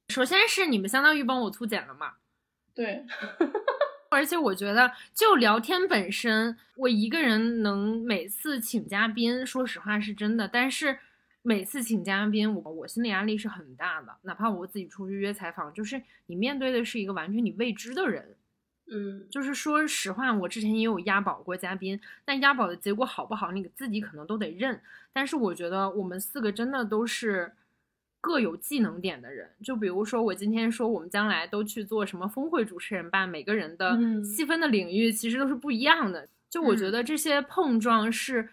首先是你们相当于帮我粗剪了嘛，对，而且我觉得就聊天本身，我一个人能每次请嘉宾，说实话是真的，但是每次请嘉宾，我我心理压力是很大的，哪怕我自己出去约采访，就是你面对的是一个完全你未知的人。嗯，就是说实话，我之前也有押宝过嘉宾，但押宝的结果好不好，你自己可能都得认。但是我觉得我们四个真的都是各有技能点的人。就比如说我今天说我们将来都去做什么峰会主持人吧，每个人的嗯细分的领域其实都是不一样的。就我觉得这些碰撞是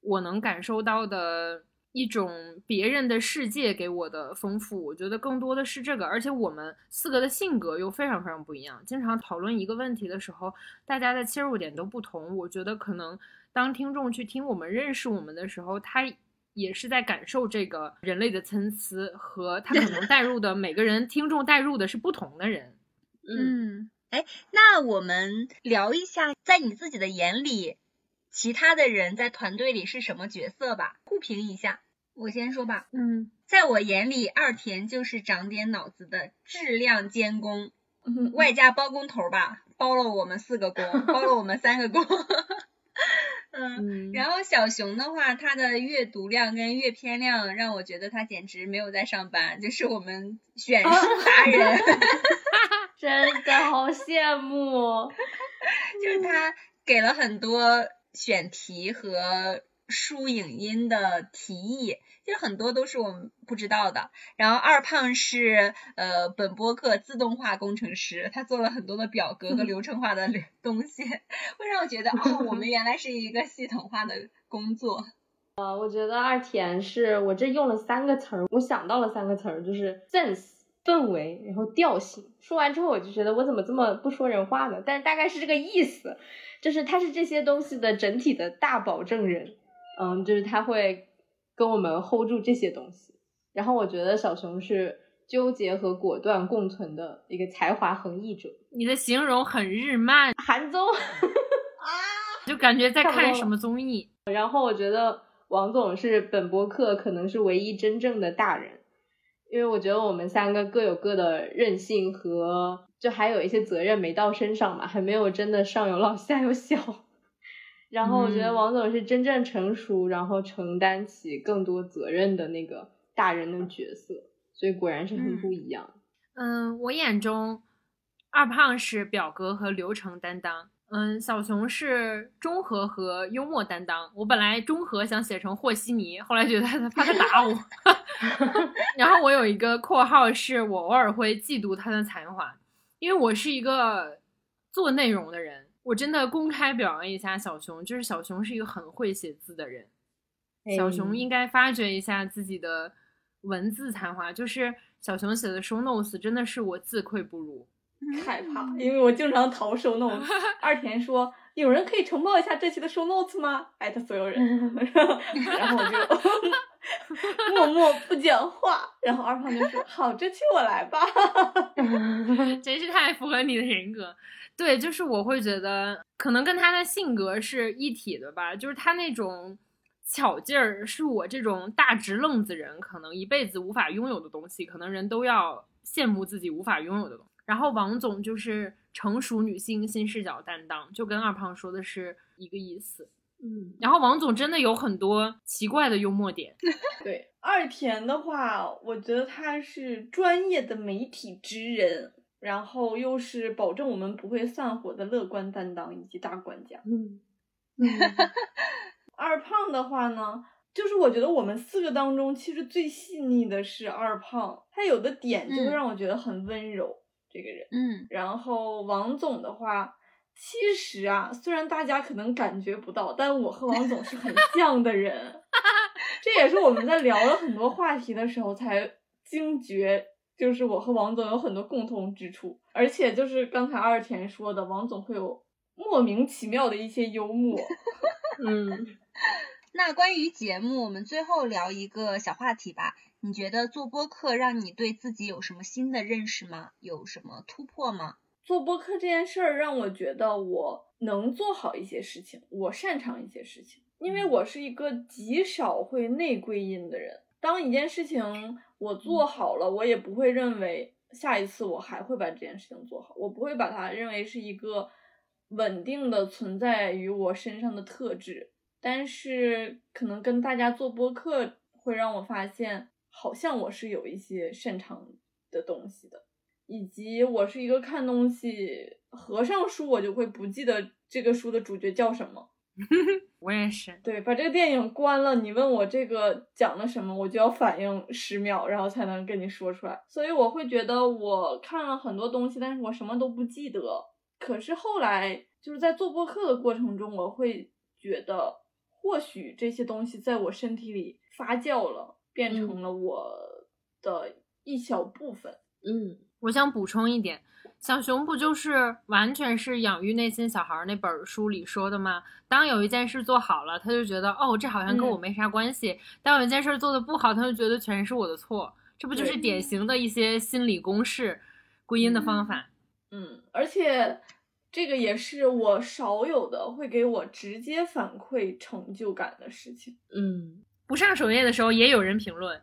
我能感受到的。一种别人的世界给我的丰富，我觉得更多的是这个，而且我们四个的性格又非常非常不一样。经常讨论一个问题的时候，大家的切入点都不同。我觉得可能当听众去听我们认识我们的时候，他也是在感受这个人类的参差，和他可能带入的每个人听众带入的是不同的人。嗯，哎，那我们聊一下，在你自己的眼里。其他的人在团队里是什么角色吧？互评一下。我先说吧。嗯，在我眼里，二田就是长点脑子的质量监工，嗯外加包工头吧，包了我们四个工，包了我们三个工。嗯，然后小熊的话，他的阅读量跟阅片量让我觉得他简直没有在上班，就是我们选书达人。真的好羡慕，就是他给了很多。选题和书影音的提议，其实很多都是我们不知道的。然后二胖是呃本播客自动化工程师，他做了很多的表格和流程化的东西，会让我觉得哦，我们原来是一个系统化的工作。呃，我觉得二田是我这用了三个词儿，我想到了三个词儿，就是 sense 氛围，然后调性。说完之后，我就觉得我怎么这么不说人话呢？但是大概是这个意思。就是他是这些东西的整体的大保证人，嗯，就是他会跟我们 hold 住这些东西。然后我觉得小熊是纠结和果断共存的一个才华横溢者。你的形容很日漫，韩综啊，就感觉在看什么综艺。然后我觉得王总是本博客可能是唯一真正的大人，因为我觉得我们三个各有各的任性和。就还有一些责任没到身上嘛，还没有真的上有老下有小。然后我觉得王总是真正成熟，然后承担起更多责任的那个大人的角色，所以果然是很不一样。嗯，我眼中二胖是表格和流程担当，嗯，小熊是中和和幽默担当。我本来中和想写成和稀泥，后来觉得他怕他打我。然后我有一个括号，是我偶尔会嫉妒他的才华。因为我是一个做内容的人，我真的公开表扬一下小熊，就是小熊是一个很会写字的人，小熊应该发掘一下自己的文字才华。就是小熊写的 show notes 真的是我自愧不如，害怕，因为我经常逃 show notes。二田说：“有人可以承包一下这期的 show notes 吗？”艾特所有人，然后我就 默默不讲话。然后二胖就说：“好，这期我来吧。”真是太符合你的人格。对，就是我会觉得可能跟他的性格是一体的吧，就是他那种巧劲儿，是我这种大直愣子人可能一辈子无法拥有的东西，可能人都要羡慕自己无法拥有的东西。然后王总就是成熟女性新视角担当，就跟二胖说的是一个意思。嗯，然后王总真的有很多奇怪的幽默点。对，二田的话，我觉得他是专业的媒体之人，然后又是保证我们不会散伙的乐观担当以及大管家。嗯 二胖的话呢，就是我觉得我们四个当中，其实最细腻的是二胖，他有的点就会让我觉得很温柔，这个人。嗯，然后王总的话。其实啊，虽然大家可能感觉不到，但我和王总是很 像的人。这也是我们在聊了很多话题的时候才惊觉，就是我和王总有很多共同之处。而且就是刚才二田说的，王总会有莫名其妙的一些幽默。嗯，那关于节目，我们最后聊一个小话题吧。你觉得做播客让你对自己有什么新的认识吗？有什么突破吗？做播客这件事儿让我觉得我能做好一些事情，我擅长一些事情，因为我是一个极少会内归因的人。当一件事情我做好了，我也不会认为下一次我还会把这件事情做好，我不会把它认为是一个稳定的存在于我身上的特质。但是可能跟大家做播客会让我发现，好像我是有一些擅长的东西的，以及我是一个看东西合上书我就会不记得这个书的主角叫什么。我也是，对，把这个电影关了，你问我这个讲了什么，我就要反应十秒，然后才能跟你说出来。所以我会觉得我看了很多东西，但是我什么都不记得。可是后来就是在做播客的过程中，我会觉得。或许这些东西在我身体里发酵了，变成了我的一小部分。嗯，我想补充一点，小熊不就是完全是养育内心小孩那本书里说的吗？当有一件事做好了，他就觉得哦，这好像跟我没啥关系；当有一件事做的不好，他就觉得全是我的错。这不就是典型的一些心理公式、归因的方法？嗯，而且。这个也是我少有的会给我直接反馈成就感的事情。嗯，不上首页的时候也有人评论，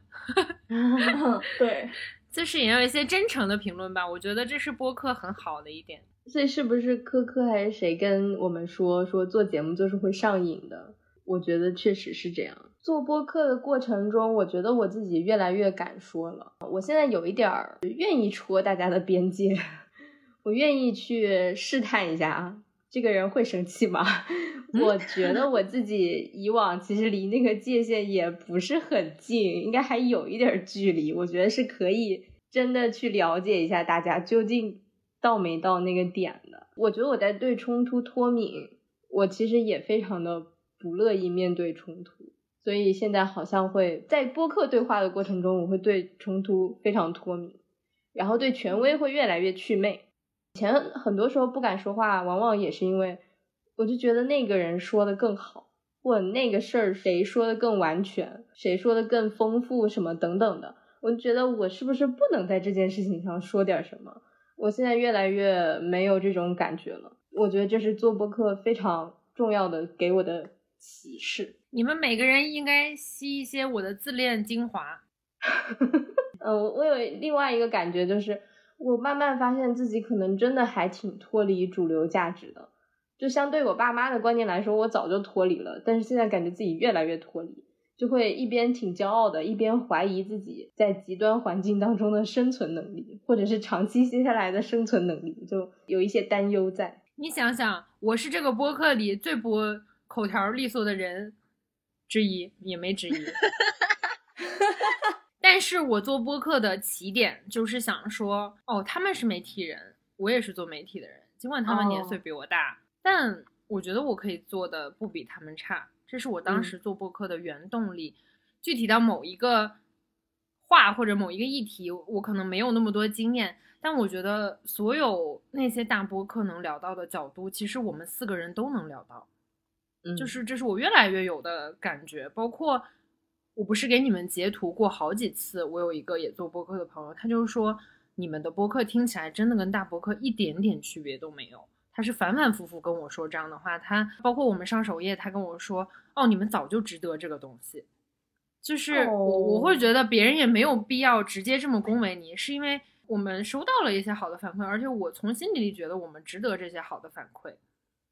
对，就是也有一些真诚的评论吧。我觉得这是播客很好的一点。所以是不是科科还是谁跟我们说说做节目就是会上瘾的？我觉得确实是这样。做播客的过程中，我觉得我自己越来越敢说了。我现在有一点儿愿意戳大家的边界。我愿意去试探一下啊，这个人会生气吗？我觉得我自己以往其实离那个界限也不是很近，应该还有一点距离。我觉得是可以真的去了解一下大家究竟到没到那个点的。我觉得我在对冲突脱敏，我其实也非常的不乐意面对冲突，所以现在好像会在播客对话的过程中，我会对冲突非常脱敏，然后对权威会越来越祛魅。以前很多时候不敢说话，往往也是因为我就觉得那个人说的更好，或者那个事儿谁说的更完全，谁说的更丰富，什么等等的。我觉得我是不是不能在这件事情上说点什么？我现在越来越没有这种感觉了。我觉得这是做播客非常重要的给我的启示。你们每个人应该吸一些我的自恋精华。嗯，我有另外一个感觉就是。我慢慢发现自己可能真的还挺脱离主流价值的，就相对我爸妈的观念来说，我早就脱离了。但是现在感觉自己越来越脱离，就会一边挺骄傲的，一边怀疑自己在极端环境当中的生存能力，或者是长期接下来的生存能力，就有一些担忧在。你想想，我是这个播客里最不口条利索的人之一，也没之一。但是我做播客的起点就是想说，哦，他们是媒体人，我也是做媒体的人，尽管他们年岁比我大，但我觉得我可以做的不比他们差，这是我当时做播客的原动力。具体到某一个话或者某一个议题，我可能没有那么多经验，但我觉得所有那些大播客能聊到的角度，其实我们四个人都能聊到，就是这是我越来越有的感觉，包括。我不是给你们截图过好几次，我有一个也做播客的朋友，他就说你们的播客听起来真的跟大播客一点点区别都没有。他是反反复复跟我说这样的话，他包括我们上首页，他跟我说，哦，你们早就值得这个东西。就是我我会觉得别人也没有必要直接这么恭维你，是因为我们收到了一些好的反馈，而且我从心底里觉得我们值得这些好的反馈。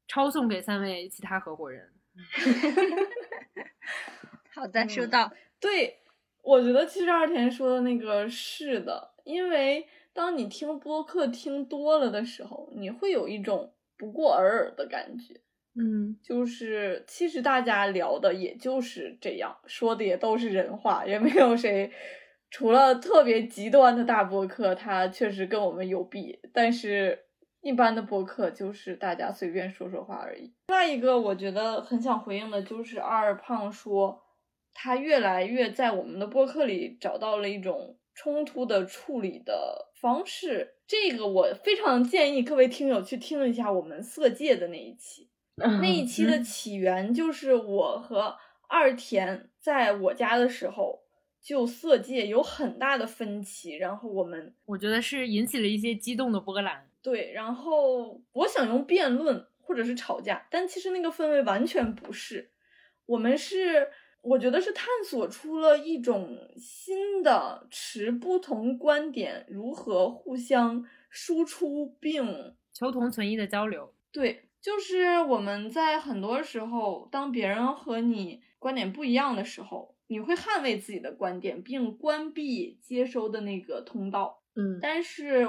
抄送给三位其他合伙人。好的，收到。对，我觉得七十二田说的那个是的，因为当你听播客听多了的时候，你会有一种不过尔尔的感觉。嗯，就是其实大家聊的也就是这样，说的也都是人话，也没有谁，除了特别极端的大播客，他确实跟我们有弊，但是一般的播客就是大家随便说说话而已。另外一个我觉得很想回应的就是二胖说。他越来越在我们的播客里找到了一种冲突的处理的方式，这个我非常建议各位听友去听一下我们色戒的那一期。那一期的起源就是我和二田在我家的时候就色戒有很大的分歧，然后我们我觉得是引起了一些激动的波澜。对，然后我想用辩论或者是吵架，但其实那个氛围完全不是，我们是。我觉得是探索出了一种新的持不同观点如何互相输出并求同存异的交流。对，就是我们在很多时候，当别人和你观点不一样的时候，你会捍卫自己的观点，并关闭接收的那个通道。嗯但是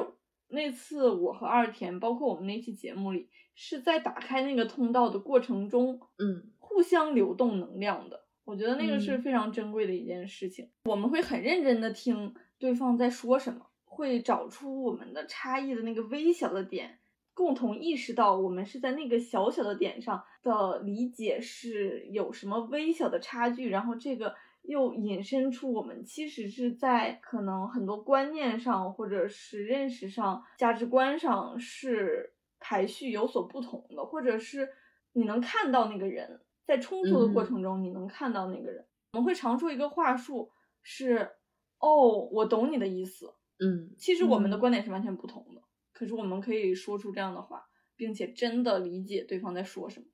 那次我和二田，包括我们那期节目里，是在打开那个通道的过程中，嗯互相流动能量的。我觉得那个是嗯非常珍贵的一件事情。我们会很认真的听对方在说什么，会找出我们的差异的那个微小的点，共同意识到我们是在那个小小的点上的理解是有什么微小的差距，然后这个又引申出我们其实是在可能很多观念上或者是认识上、价值观上是排序有所不同的，或者是你能看到那个人在冲突的过程中，你能看到那个人。我们会常说一个话术是：“哦，我懂你的意思。”嗯其实我们的嗯观点是完全不同的，可是我们可以说出这样的话，并且真的理解对方在说什么，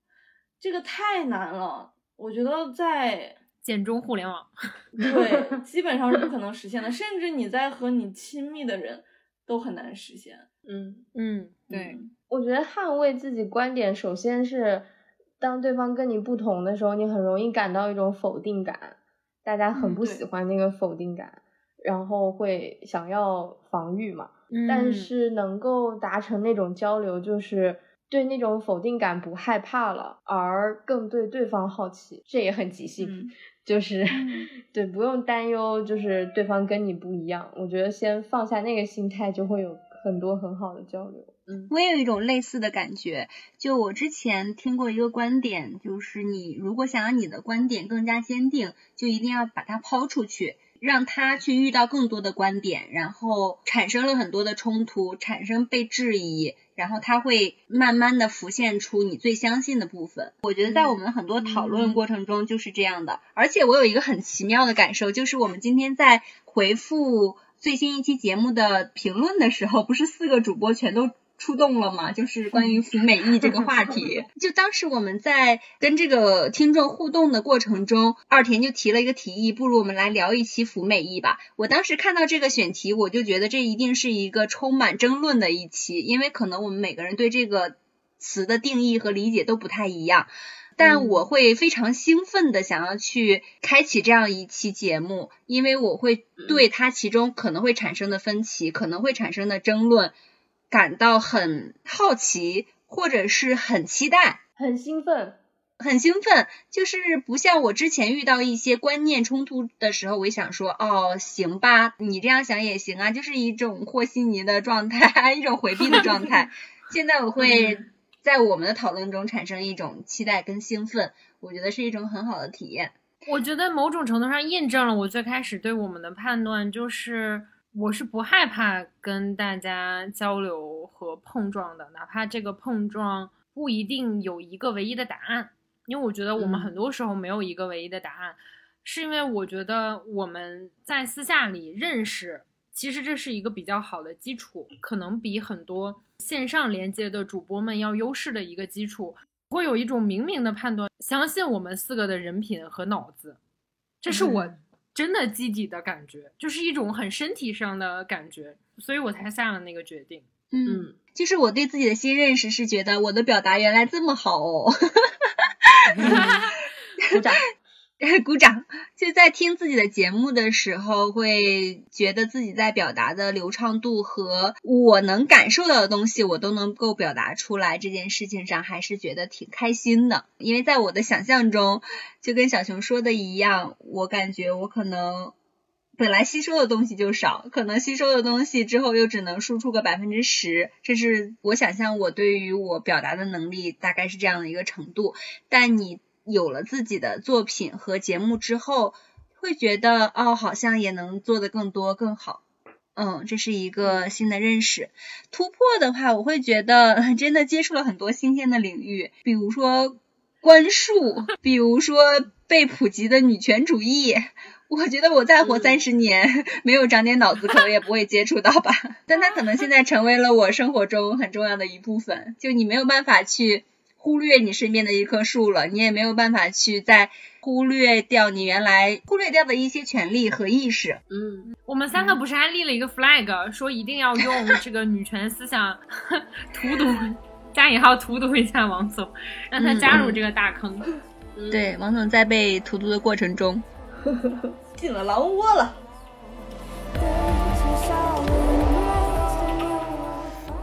这个太难了。我觉得在简中互联网，对基本上是不可能实现的，甚至你在和你亲密的人都很难实现。嗯，嗯，对，嗯我觉得捍卫自己观点，首先是当对方跟你不同的时候，你很容易感到一种否定感，大家很不喜欢那个否定感，然后会想要防御嘛。嗯但是能够达成那种交流，就是对那种否定感不害怕了，而更对对方好奇，这也很即兴。嗯就是 对，不用担忧，就是对方跟你不一样。我觉得先放下那个心态，就会有很多很好的交流。嗯我也有一种类似的感觉，就我之前听过一个观点，就是你如果想让你的观点更加坚定，就一定要把它抛出去，让它去遇到更多的观点，然后产生了很多的冲突，产生被质疑，然后它会慢慢的浮现出你最相信的部分。我觉得在我们很多讨论过程中就是这样的，而且我有一个很奇妙的感受，就是我们今天在回复最新一期节目的评论的时候，不是四个主播全都。出动了嘛？就是关于服美役这个话题。就当时我们在跟这个听众互动的过程中，二田就提了一个提议，不如我们来聊一期服美役吧。我当时看到这个选题，我就觉得这一定是一个充满争论的一期，因为可能我们每个人对这个词的定义和理解都不太一样。但我会非常兴奋的想要去开启这样一期节目，因为我会对它其中可能会产生的分歧、可能会产生的争论感到很好奇，或者是很期待。很兴奋，很兴奋，就是不像我之前遇到一些观念冲突的时候，我想说，哦，行吧，你这样想也行啊，就是一种和稀泥的状态，一种回避的状态。现在我会在我们的讨论中产生一种期待跟兴奋，我觉得是一种很好的体验。我觉得某种程度上验证了我最开始对我们的判断，就是我是不害怕跟大家交流和碰撞的，哪怕这个碰撞不一定有一个唯一的答案，因为我觉得我们嗯。很多时候没有一个唯一的答案，是因为我觉得我们在私下里认识，其实这是一个比较好的基础，可能比很多线上连接的主播们要优势的一个基础。会有一种明明的判断，相信我们四个的人品和脑子，这是我嗯真的基底的感觉，就是一种很身体上的感觉，所以我才下了那个决定。嗯，就是我对自己的新认识是觉得我的表达原来这么好哦。鼓掌。鼓掌！就在听自己的节目的时候，会觉得自己在表达的流畅度和我能感受到的东西，我都能够表达出来。这件事情上还是觉得挺开心的，因为在我的想象中，就跟小熊说的一样，我感觉我可能本来吸收的东西就少，可能吸收的东西之后又只能输出个百分之十，这是我想象我对于我表达的能力大概是这样的一个程度。但你有了自己的作品和节目之后，会觉得哦，好像也能做得更多更好。嗯，这是一个新的认识。突破的话，我会觉得 真的接触了很多新鲜的领域，比如说观术，比如说被普及的女权主义。我觉得我再活三十年，没有长点脑子，可能也不会接触到吧。但它可能现在成为了我生活中很重要的一部分。就你没有办法去忽略你身边的一棵树了，你也没有办法去再忽略掉你原来忽略掉的一些权利和意识。嗯，我们三个不是还立了一个 flag，说一定要用这个女权思想 荼毒加引号荼毒一下王总，让他加入这个大坑。对，王总在被荼毒的过程中，进了狼窝了。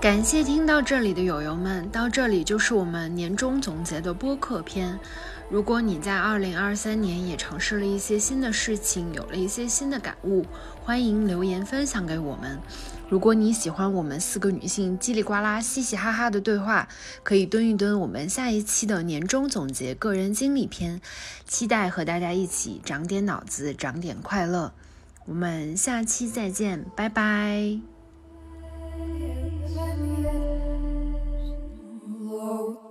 感谢听到这里的友友们，到这里就是我们年终总结的播客篇。如果你在二零二三年也尝试了一些新的事情，有了一些新的感悟，欢迎留言分享给我们。如果你喜欢我们四个女性叽里呱啦、嘻嘻哈哈的对话，可以蹲一蹲我们下一期的年终总结个人经历篇，期待和大家一起长点脑子，长点快乐。我们下期再见，拜拜。Lord.